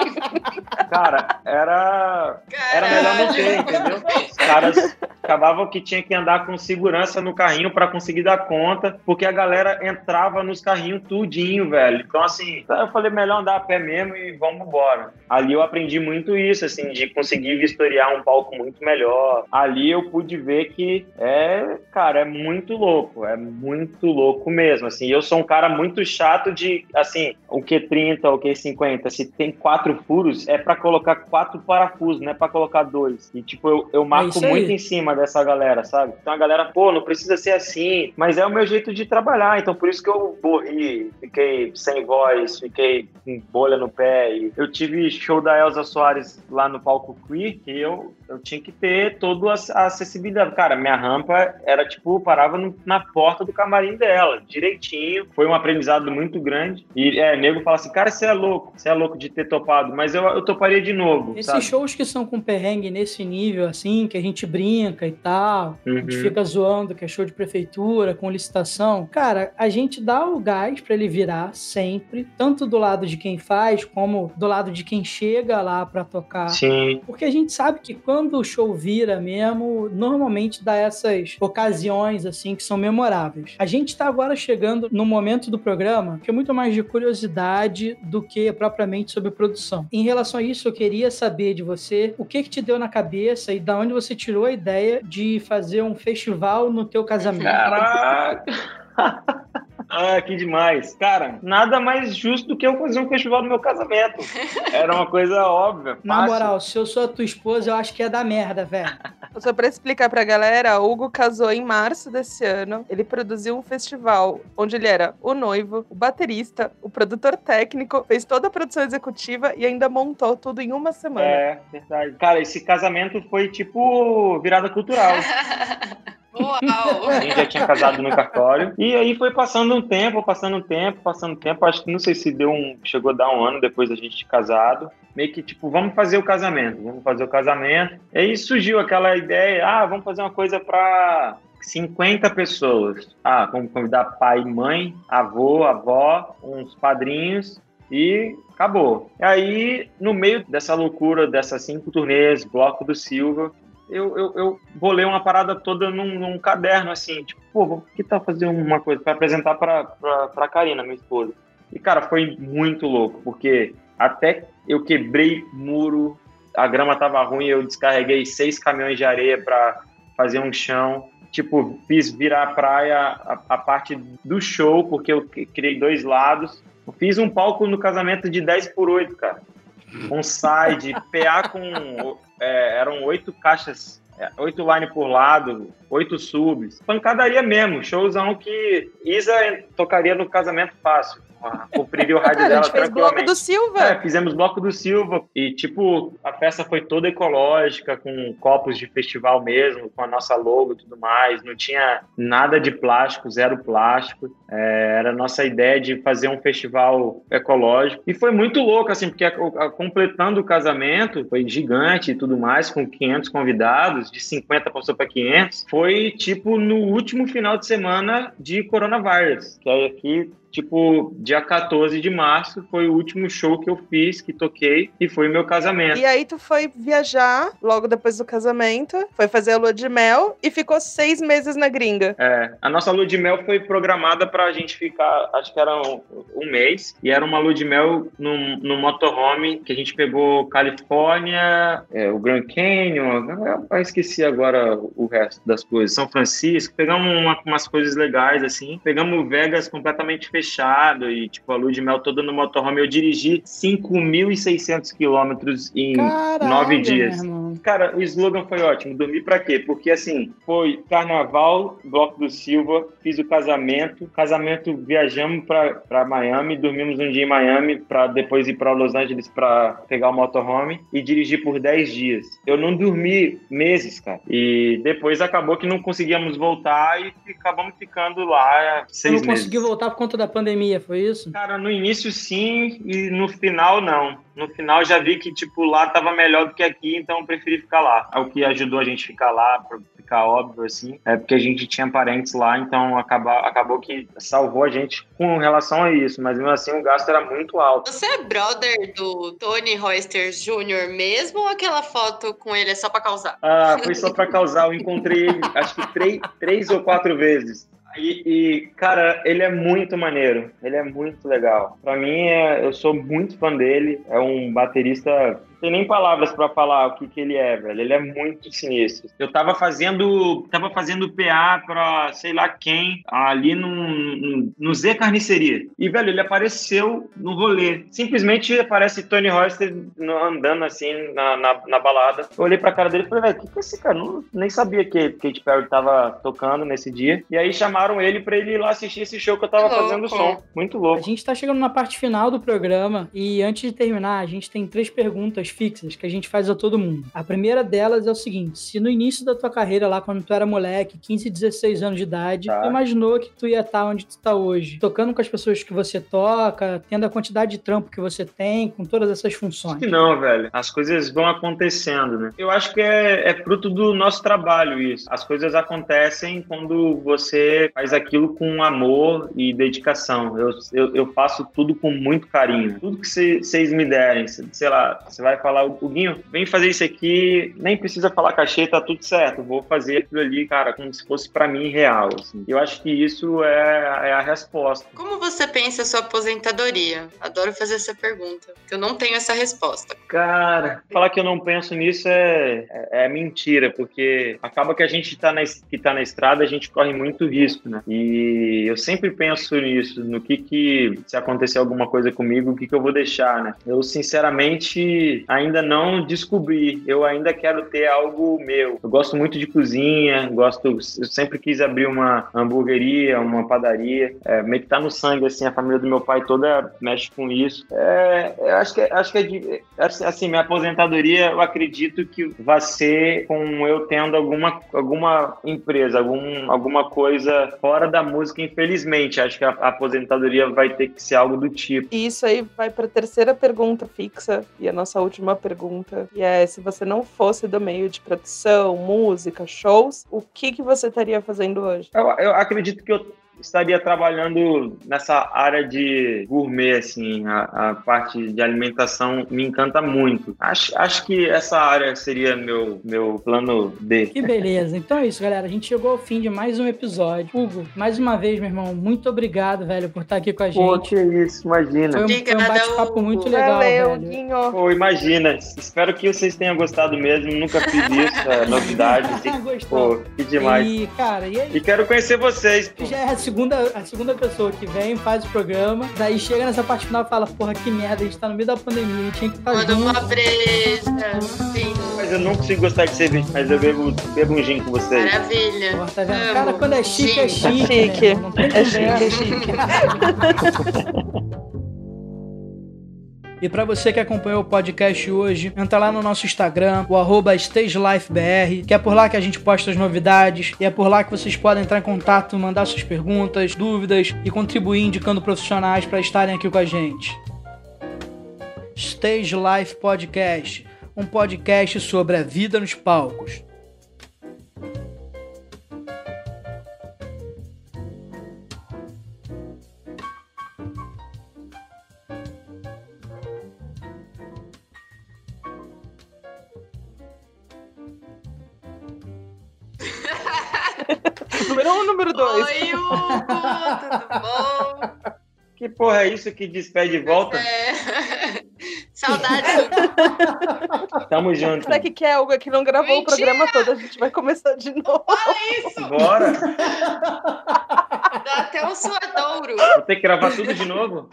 cara, era. Era melhor não ter, entendeu? Cara, caras acabavam que tinha que andar com segurança no carrinho para conseguir dar conta, porque a galera entrava nos carrinhos tudinho, velho. Então, assim, eu falei, melhor andar a pé mesmo e vamos embora. Ali eu aprendi muito isso, assim, de conseguir vistoriar um palco muito melhor. Ali eu pude ver que é, cara, é muito louco, é muito louco mesmo, assim. Eu sou um cara muito chato de, assim, o Q30, o Q50, se tem quatro furos, é para colocar quatro parafusos, não é para colocar dois. E, tipo, eu, eu marco é muito em cima dessa galera, sabe? Então a galera, pô, não precisa ser assim, mas é o meu jeito de trabalhar, então por isso que eu morri, fiquei sem voz, fiquei com bolha no pé. E eu tive show da Elza Soares lá no palco Queer, que eu, eu tinha que ter toda a acessibilidade. Cara, minha rampa era tipo, parava no, na porta do camarim dela, direitinho. Foi um aprendizado muito grande. E é, nego fala assim, cara, você é louco, você é louco de ter topado, mas eu, eu toparia de novo. Esses sabe? shows que são com perrengue nesse nível, assim, que a gente brinca e tal, uhum. a gente uhum. fica zoando que é show de prefeitura, com licitação. Cara, a gente dá o gás para ele virar sempre, tanto do lado de quem faz, como do lado de quem chega lá para tocar. Sim. Porque a gente sabe que quando o show vira mesmo, normalmente dá essas ocasiões, assim, que são memoráveis. A gente tá agora chegando no momento do programa que é muito mais de curiosidade do que propriamente sobre produção. Em relação a isso, eu queria saber de você o que que te deu na cabeça e da onde você tirou a ideia de fazer um festival no teu casamento? Caraca! Ah, que demais. Cara, nada mais justo do que eu fazer um festival no meu casamento. Era uma coisa óbvia. Na fácil. moral, se eu sou a tua esposa, eu acho que ia dar merda, velho. Só pra explicar pra galera, o Hugo casou em março desse ano. Ele produziu um festival onde ele era o noivo, o baterista, o produtor técnico, fez toda a produção executiva e ainda montou tudo em uma semana. É, verdade. Cara, esse casamento foi tipo virada cultural. Uau! A gente já tinha casado no cartório. E aí foi passando um tempo, passando um tempo, passando um tempo. Acho que não sei se deu um. Chegou a dar um ano depois da gente casado. Meio que tipo, vamos fazer o casamento, vamos fazer o casamento. E aí surgiu aquela ideia: ah, vamos fazer uma coisa para 50 pessoas. Ah, vamos convidar pai, mãe, avô, avó, uns padrinhos E acabou. E aí, no meio dessa loucura, dessas cinco turnês, Bloco do Silva, eu, eu, eu bolei uma parada toda num, num caderno, assim, tipo, pô, que tal fazer uma coisa para apresentar pra, pra, pra Karina, minha esposa. E, cara, foi muito louco, porque até eu quebrei muro, a grama tava ruim, eu descarreguei seis caminhões de areia para fazer um chão. Tipo, fiz virar a praia a, a, parte do show, porque eu criei dois lados. Fiz um palco no casamento de 10 por 8, cara. Um side, PA com. É, eram oito caixas, é, oito line por lado, oito subs. Pancadaria mesmo, showzão que Isa tocaria no casamento fácil cumpriria o rádio dela a gente fez bloco do Silva. É, fizemos bloco do Silva e, tipo, a festa foi toda ecológica, com copos de festival mesmo, com a nossa logo e tudo mais. Não tinha nada de plástico, zero plástico. É, era a nossa ideia de fazer um festival ecológico. E foi muito louco, assim, porque a, a, completando o casamento, foi gigante e tudo mais, com 500 convidados, de 50 passou para 500. Foi, tipo, no último final de semana de coronavírus, que aí aqui tipo, dia 14 de março foi o último show que eu fiz, que toquei, e foi meu casamento. E aí tu foi viajar logo depois do casamento, foi fazer a lua de mel e ficou seis meses na gringa. É, a nossa lua de mel foi programada pra gente ficar, acho que era um, um mês, e era uma lua de mel no, no motorhome, que a gente pegou Califórnia, é, o Grand Canyon, eu esqueci agora o resto das coisas, São Francisco, pegamos uma, umas coisas legais, assim, pegamos Vegas completamente fechado, fechado e, tipo, a lua de mel toda no motorhome. Eu dirigi 5.600 quilômetros em Caralho, nove dias. Cara, o slogan foi ótimo. Dormir pra quê? Porque, assim, foi carnaval, Bloco do Silva, fiz o casamento. Casamento, viajamos pra, pra Miami, dormimos um dia em Miami pra depois ir pra Los Angeles pra pegar o motorhome e dirigir por 10 dias. Eu não dormi meses, cara. E depois acabou que não conseguíamos voltar e acabamos ficando lá seis meses. Não conseguiu voltar por conta da pandemia, foi isso? Cara, no início sim e no final não. No final já vi que, tipo, lá tava melhor do que aqui, então eu preferi ficar lá. É o que ajudou a gente ficar lá, pra ficar óbvio, assim. É porque a gente tinha parentes lá, então acaba, acabou que salvou a gente com relação a isso. Mas mesmo assim o gasto era muito alto. Você é brother do Tony Royster Jr. mesmo ou aquela foto com ele é só pra causar? Ah, foi só pra causar. Eu encontrei ele acho que três, três ou quatro vezes. E, e, cara, ele é muito maneiro. Ele é muito legal. Para mim, é, eu sou muito fã dele. É um baterista tem nem palavras para falar o que, que ele é, velho. Ele é muito sinistro. Eu tava fazendo, tava fazendo PA pra sei lá quem, ali no, no Zé Carniceria. E, velho, ele apareceu no rolê. Simplesmente aparece Tony Royster andando assim na, na, na, balada. Eu olhei pra cara dele e falei, velho, o que, que é esse cara? Não, nem sabia que Kate Perry tava tocando nesse dia. E aí chamaram ele pra ele ir lá assistir esse show que eu tava fazendo som. Muito louco. A gente tá chegando na parte final do programa e antes de terminar, a gente tem três perguntas fixas que a gente faz a todo mundo. A primeira delas é o seguinte: se no início da tua carreira, lá quando tu era moleque, 15, 16 anos de idade, tá. tu imaginou que tu ia estar onde tu tá hoje, tocando com as pessoas que você toca, tendo a quantidade de trampo que você tem, com todas essas funções? Acho que não, velho. As coisas vão acontecendo, né? Eu acho que é, é fruto do nosso trabalho isso. As coisas acontecem quando você faz aquilo com amor e dedicação. Eu, eu, eu faço tudo com muito carinho. Tudo que vocês me derem, sei lá, você vai falar, o Guinho, vem fazer isso aqui, nem precisa falar cachê, tá tudo certo. Vou fazer aquilo ali, cara, como se fosse para mim real. Assim. Eu acho que isso é, é, a resposta. Como você pensa a sua aposentadoria? Adoro fazer essa pergunta, eu não tenho essa resposta. Cara, falar que eu não penso nisso é, é, é mentira, porque acaba que a gente tá na, que tá na estrada, a gente corre muito risco, né? E eu sempre penso nisso, no que que, se acontecer alguma coisa comigo, o que que eu vou deixar, né? Eu, sinceramente, ainda não descobri. Eu ainda quero ter algo meu. Eu gosto muito de cozinha, gosto. Eu sempre quis abrir uma hamburgueria, uma padaria. É, meio que tá no sangue, assim, a família do meu pai toda mexe com isso. É, eu acho que, acho que é de, assim, minha aposentadoria, eu acredito que vai ser com eu tendo alguma, alguma empresa, algum, alguma coisa fora da música, infelizmente. Acho que a, a aposentadoria vai ter que ser algo do tipo. E isso aí vai para a terceira pergunta fixa e a nossa última pergunta pergunta, e é se você não fosse do meio de produção, música, shows, o que, que você estaria fazendo hoje? Eu, eu acredito que eu estaria trabalhando nessa área de gourmet, assim, a, a parte de alimentação me encanta muito. Acho, acho que essa área seria meu, meu plano B. Que beleza. Então é isso, galera. A gente chegou ao fim de mais um episódio. Hugo, mais uma vez, meu irmão, muito obrigado, velho, por estar aqui com a gente. Pô, que isso, imagina. Foi um, foi um bate-papo muito legal, Valeu, velho. Guinho. Pô, imagina. Espero que vocês tenham gostado mesmo. Nunca fiz isso, é novidade. Gostou. Pô, que demais. E, cara, e aí? E quero conhecer vocês. Pô. Já é a segunda, a segunda pessoa que vem, faz o programa, daí chega nessa parte final e fala, porra, que merda, a gente tá no meio da pandemia, tinha que estar Manda junto. uma breja. Sim. Mas eu não consigo gostar de cerveja, mas eu bebo, bebo um gin com vocês. Maravilha. Porra, tá. Cara, quando é chique, é Sim. chique. É chique. né? Não tem É chique, é chique. E pra você que acompanhou o podcast hoje, entra lá no nosso Instagram, o arroba StageLifeBR, que é por lá que a gente posta as novidades, e é por lá que vocês podem entrar em contato, mandar suas perguntas, dúvidas e contribuir indicando profissionais para estarem aqui com a gente. Stage Life Podcast, um podcast sobre a vida nos palcos. Número um, número dois. Oi, Hugo, tudo bom? Que porra é isso que despede e volta? É... Saudades, Hugo. Tamo junto. Será que quer algo que não gravou o Mentira! programa todo? A gente vai começar de novo. Fala isso! Bora. Dá até um suadouro. Vou ter que gravar tudo de novo?